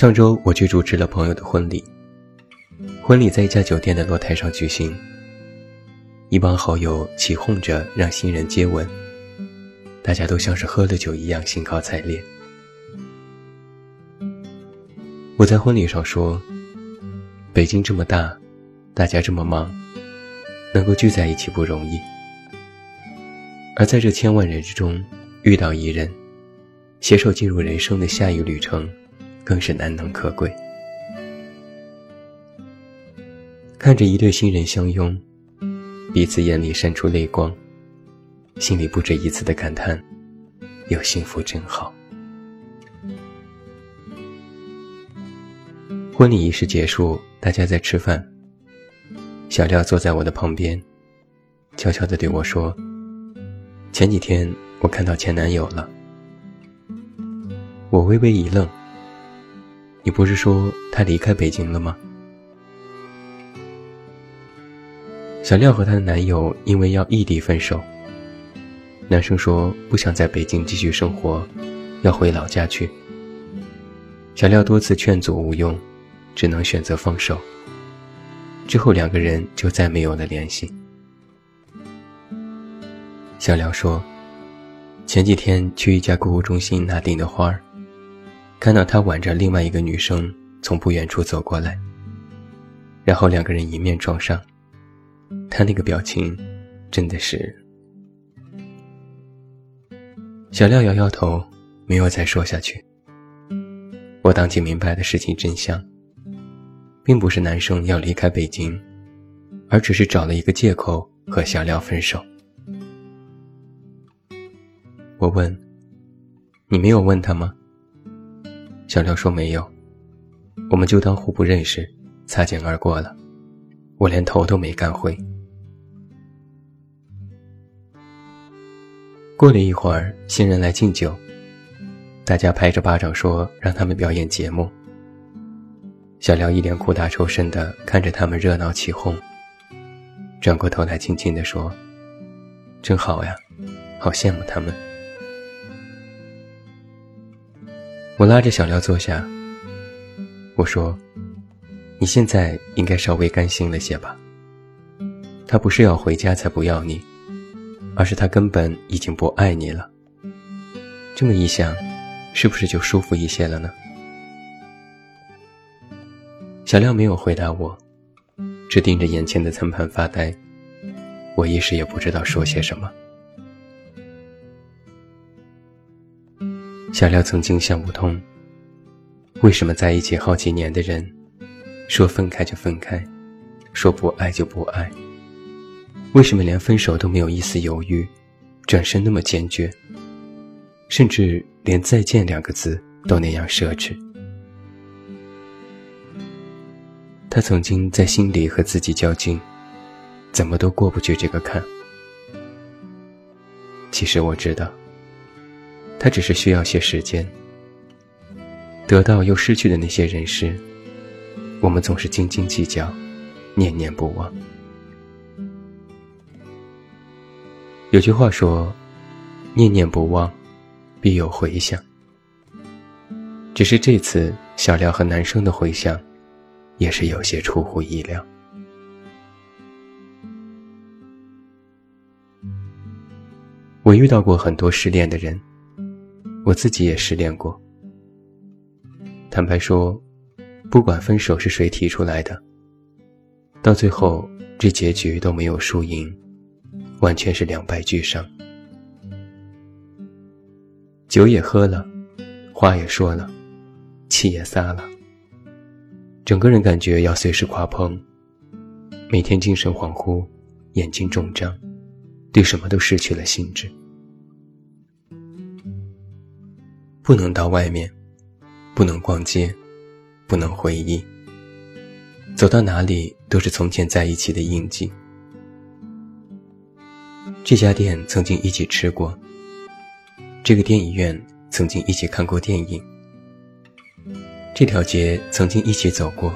上周我去主持了朋友的婚礼，婚礼在一家酒店的露台上举行。一帮好友起哄着让新人接吻，大家都像是喝了酒一样兴高采烈。我在婚礼上说：“北京这么大，大家这么忙，能够聚在一起不容易。而在这千万人之中遇到一人，携手进入人生的下一旅程。”更是难能可贵。看着一对新人相拥，彼此眼里闪出泪光，心里不止一次的感叹：有幸福真好。婚礼仪式结束，大家在吃饭。小廖坐在我的旁边，悄悄地对我说：“前几天我看到前男友了。”我微微一愣。你不是说他离开北京了吗？小廖和她的男友因为要异地分手。男生说不想在北京继续生活，要回老家去。小廖多次劝阻无用，只能选择放手。之后两个人就再没有了联系。小廖说，前几天去一家购物中心拿订的花儿。看到他挽着另外一个女生从不远处走过来，然后两个人迎面撞上，他那个表情，真的是……小廖摇摇头，没有再说下去。我当即明白的事情真相，并不是男生要离开北京，而只是找了一个借口和小廖分手。我问：“你没有问他吗？”小廖说：“没有，我们就当互不认识，擦肩而过了。我连头都没敢回。”过了一会儿，新人来敬酒，大家拍着巴掌说让他们表演节目。小廖一脸苦大仇深的看着他们热闹起哄，转过头来轻轻地说：“真好呀，好羡慕他们。”我拉着小廖坐下，我说：“你现在应该稍微甘心了些吧。他不是要回家才不要你，而是他根本已经不爱你了。这么一想，是不是就舒服一些了呢？”小廖没有回答我，只盯着眼前的餐盘发呆。我一时也不知道说些什么。小廖曾经想不通，为什么在一起好几年的人，说分开就分开，说不爱就不爱，为什么连分手都没有一丝犹豫，转身那么坚决，甚至连再见两个字都那样奢侈？他曾经在心里和自己较劲，怎么都过不去这个坎。其实我知道。他只是需要些时间，得到又失去的那些人事，我们总是斤斤计较，念念不忘。有句话说：“念念不忘，必有回响。”只是这次小廖和男生的回响，也是有些出乎意料。我遇到过很多失恋的人。我自己也失恋过。坦白说，不管分手是谁提出来的，到最后这结局都没有输赢，完全是两败俱伤。酒也喝了，话也说了，气也撒了，整个人感觉要随时垮棚，每天精神恍惚，眼睛肿胀，对什么都失去了兴致。不能到外面，不能逛街，不能回忆。走到哪里都是从前在一起的印记。这家店曾经一起吃过，这个电影院曾经一起看过电影，这条街曾经一起走过，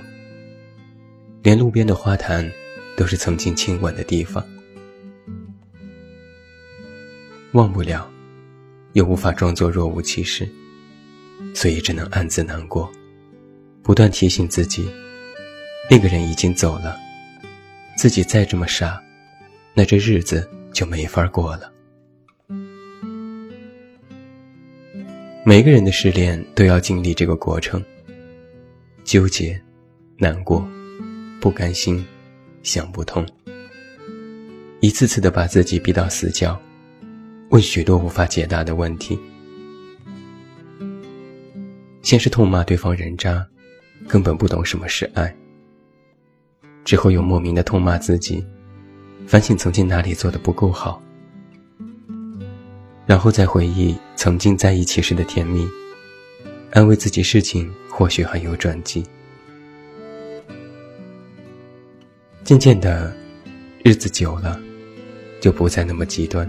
连路边的花坛都是曾经亲吻的地方。忘不了，又无法装作若无其事，所以只能暗自难过，不断提醒自己。那个人已经走了，自己再这么傻，那这日子就没法过了。每个人的失恋都要经历这个过程，纠结、难过、不甘心、想不通，一次次的把自己逼到死角，问许多无法解答的问题。先是痛骂对方人渣，根本不懂什么是爱。之后又莫名的痛骂自己，反省曾经哪里做的不够好，然后再回忆曾经在一起时的甜蜜，安慰自己事情或许还有转机。渐渐的，日子久了，就不再那么极端，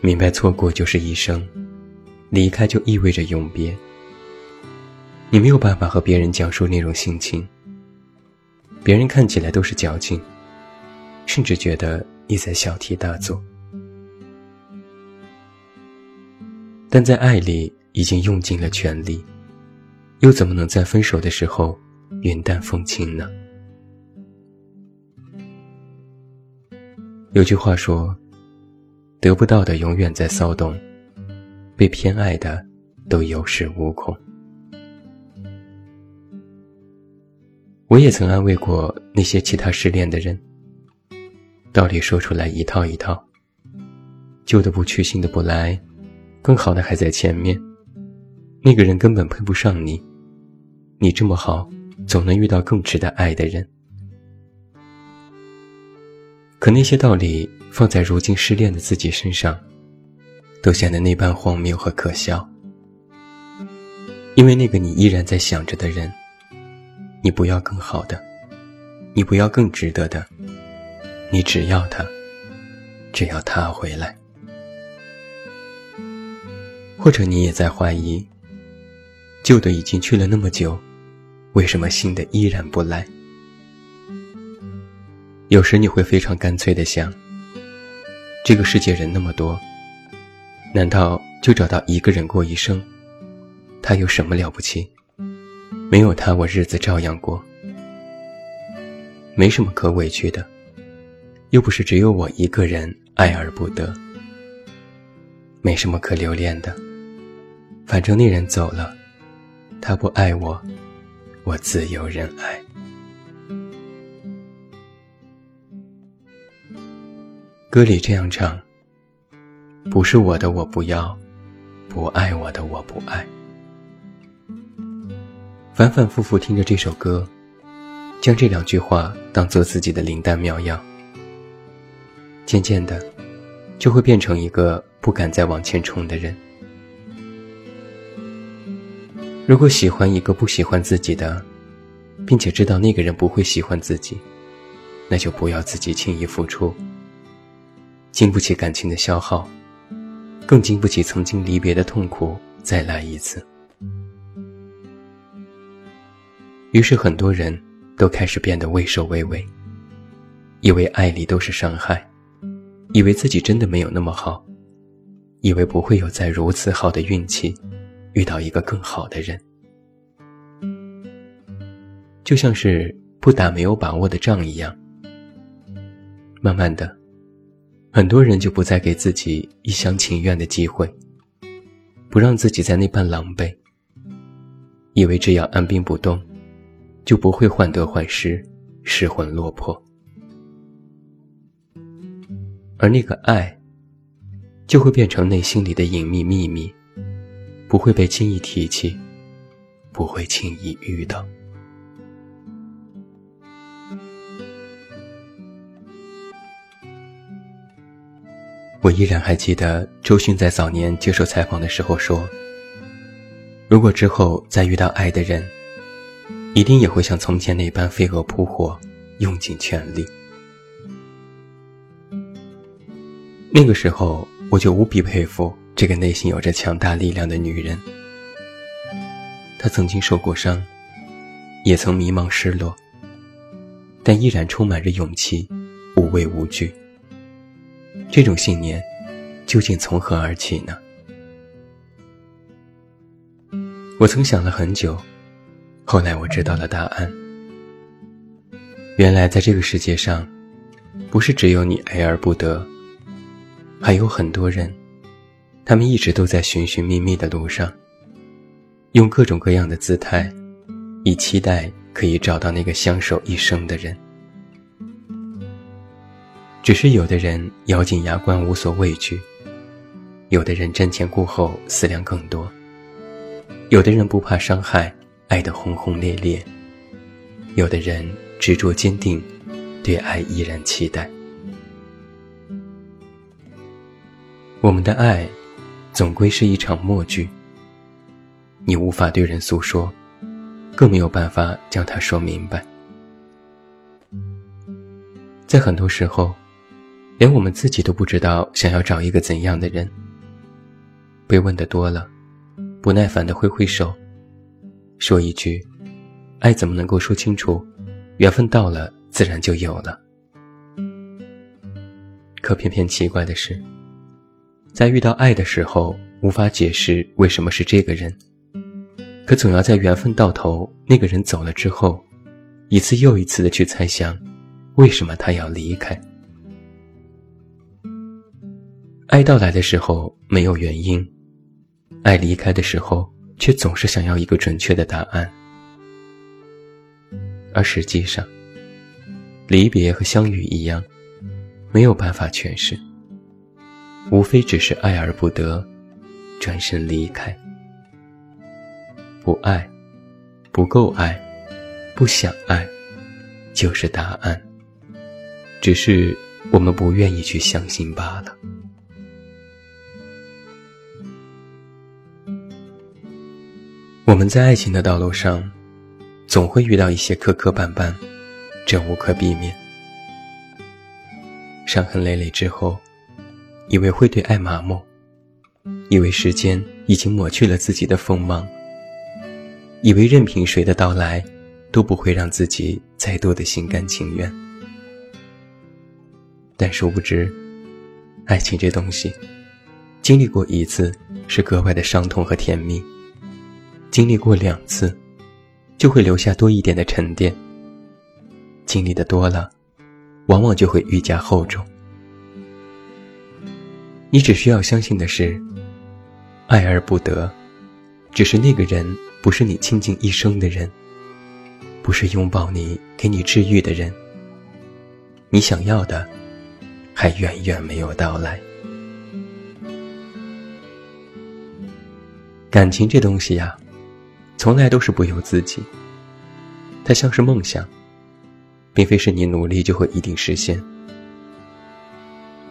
明白错过就是一生，离开就意味着永别。你没有办法和别人讲述那种心情。别人看起来都是矫情，甚至觉得你在小题大做，但在爱里已经用尽了全力，又怎么能在分手的时候云淡风轻呢？有句话说：“得不到的永远在骚动，被偏爱的都有恃无恐。”我也曾安慰过那些其他失恋的人，道理说出来一套一套。旧的不去，新的不来，更好的还在前面。那个人根本配不上你，你这么好，总能遇到更值得爱的人。可那些道理放在如今失恋的自己身上，都显得那般荒谬和可笑。因为那个你依然在想着的人。你不要更好的，你不要更值得的，你只要他，只要他回来。或者你也在怀疑，旧的已经去了那么久，为什么新的依然不来？有时你会非常干脆的想，这个世界人那么多，难道就找到一个人过一生？他有什么了不起？没有他，我日子照样过，没什么可委屈的，又不是只有我一个人爱而不得，没什么可留恋的，反正那人走了，他不爱我，我自有人爱。歌里这样唱：不是我的我不要，不爱我的我不爱。反反复复听着这首歌，将这两句话当做自己的灵丹妙药，渐渐的，就会变成一个不敢再往前冲的人。如果喜欢一个不喜欢自己的，并且知道那个人不会喜欢自己，那就不要自己轻易付出，经不起感情的消耗，更经不起曾经离别的痛苦再来一次。于是，很多人都开始变得畏首畏尾，以为爱里都是伤害，以为自己真的没有那么好，以为不会有再如此好的运气，遇到一个更好的人。就像是不打没有把握的仗一样。慢慢的，很多人就不再给自己一厢情愿的机会，不让自己在那般狼狈，以为这样按兵不动。就不会患得患失、失魂落魄，而那个爱，就会变成内心里的隐秘秘密，不会被轻易提起，不会轻易遇到。我依然还记得周迅在早年接受采访的时候说：“如果之后再遇到爱的人。”一定也会像从前那般飞蛾扑火，用尽全力。那个时候，我就无比佩服这个内心有着强大力量的女人。她曾经受过伤，也曾迷茫失落，但依然充满着勇气，无畏无惧。这种信念，究竟从何而起呢？我曾想了很久，后来我知道了答案。原来在这个世界上，不是只有你爱而不得，还有很多人，他们一直都在寻寻觅觅的路上，用各种各样的姿态，以期待可以找到那个相守一生的人。只是有的人咬紧牙关无所畏惧，有的人瞻前顾后思量更多。有的人不怕伤害，爱得轰轰烈烈；有的人执着坚定，对爱依然期待。我们的爱，总归是一场默剧。你无法对人诉说，更没有办法将它说明白。在很多时候，连我们自己都不知道想要找一个怎样的人。被问的多了。不耐烦的挥挥手，说一句：“爱怎么能够说清楚？缘分到了，自然就有了。”可偏偏奇怪的是，在遇到爱的时候，无法解释为什么是这个人；可总要在缘分到头，那个人走了之后，一次又一次的去猜想，为什么他要离开。爱到来的时候，没有原因。爱离开的时候，却总是想要一个准确的答案，而实际上，离别和相遇一样，没有办法诠释，无非只是爱而不得，转身离开，不爱，不够爱，不想爱，就是答案，只是我们不愿意去相信罢了。我们在爱情的道路上，总会遇到一些磕磕绊绊，这无可避免。伤痕累累之后，以为会对爱麻木，以为时间已经抹去了自己的锋芒，以为任凭谁的到来，都不会让自己再多的心甘情愿。但殊不知，爱情这东西，经历过一次是格外的伤痛和甜蜜。经历过两次，就会留下多一点的沉淀。经历的多了，往往就会愈加厚重。你只需要相信的是，爱而不得，只是那个人不是你倾尽一生的人，不是拥抱你、给你治愈的人。你想要的，还远远没有到来。感情这东西呀。从来都是不由自己。它像是梦想，并非是你努力就会一定实现。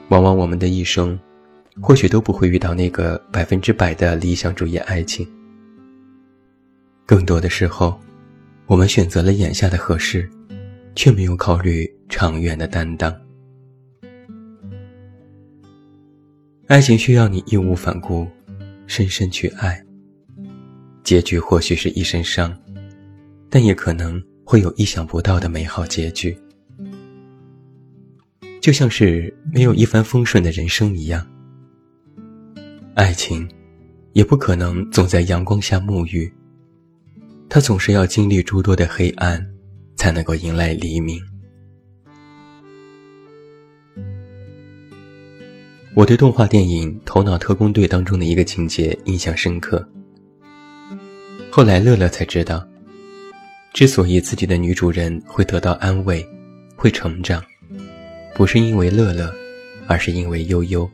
往往我们的一生，或许都不会遇到那个百分之百的理想主义爱情。更多的时候，我们选择了眼下的合适，却没有考虑长远的担当。爱情需要你义无反顾，深深去爱。结局或许是一身伤，但也可能会有意想不到的美好结局。就像是没有一帆风顺的人生一样，爱情也不可能总在阳光下沐浴，它总是要经历诸多的黑暗，才能够迎来黎明。我对动画电影《头脑特工队》当中的一个情节印象深刻。后来乐乐才知道，之所以自己的女主人会得到安慰，会成长，不是因为乐乐，而是因为悠悠。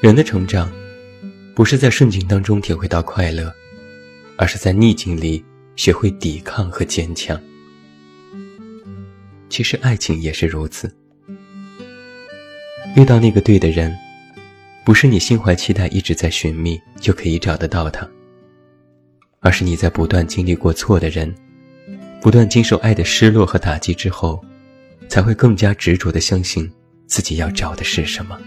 人的成长，不是在顺境当中体会到快乐，而是在逆境里学会抵抗和坚强。其实爱情也是如此，遇到那个对的人，不是你心怀期待一直在寻觅就可以找得到他。而是你在不断经历过错的人，不断经受爱的失落和打击之后，才会更加执着的相信自己要找的是什么。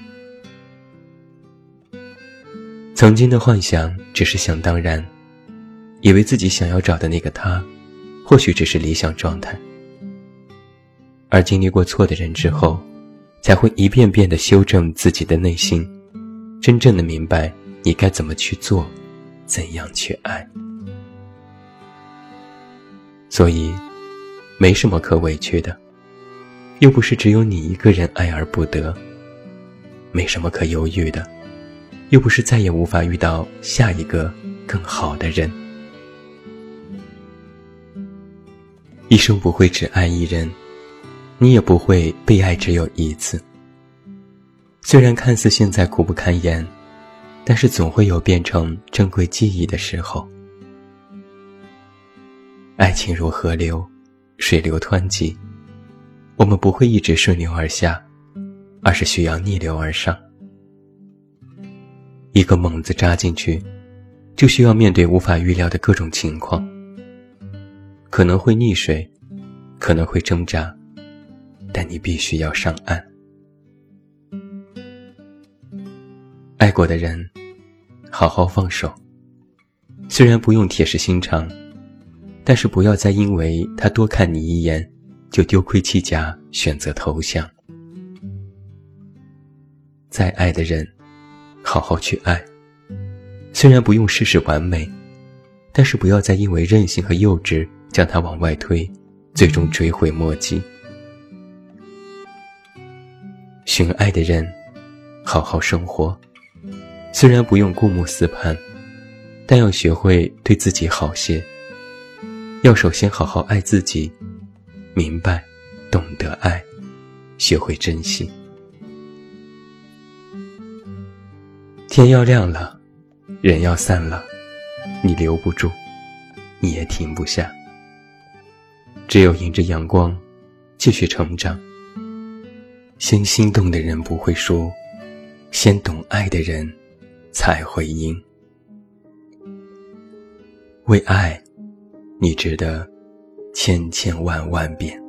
曾经的幻想只是想当然，以为自己想要找的那个他，或许只是理想状态。而经历过错的人之后，才会一遍遍的修正自己的内心，真正的明白你该怎么去做，怎样去爱。所以，没什么可委屈的，又不是只有你一个人爱而不得；没什么可犹豫的。又不是再也无法遇到下一个更好的人。一生不会只爱一人，你也不会被爱只有一次。虽然看似现在苦不堪言，但是总会有变成珍贵记忆的时候。爱情如河流，水流湍急，我们不会一直顺流而下，而是需要逆流而上。一个猛子扎进去，就需要面对无法预料的各种情况，可能会溺水，可能会挣扎，但你必须要上岸。爱过的人，好好放手。虽然不用铁石心肠，但是不要再因为他多看你一眼，就丢盔弃甲，选择投降。再爱的人。好好去爱，虽然不用事事完美，但是不要再因为任性和幼稚将它往外推，最终追悔莫及。寻爱的人，好好生活，虽然不用顾目四盼，但要学会对自己好些。要首先好好爱自己，明白，懂得爱，学会珍惜。天要亮了，人要散了，你留不住，你也停不下。只有迎着阳光，继续成长。先心动的人不会输，先懂爱的人才会赢。为爱，你值得千千万万遍。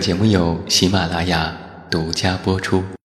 节目由喜马拉雅独家播出。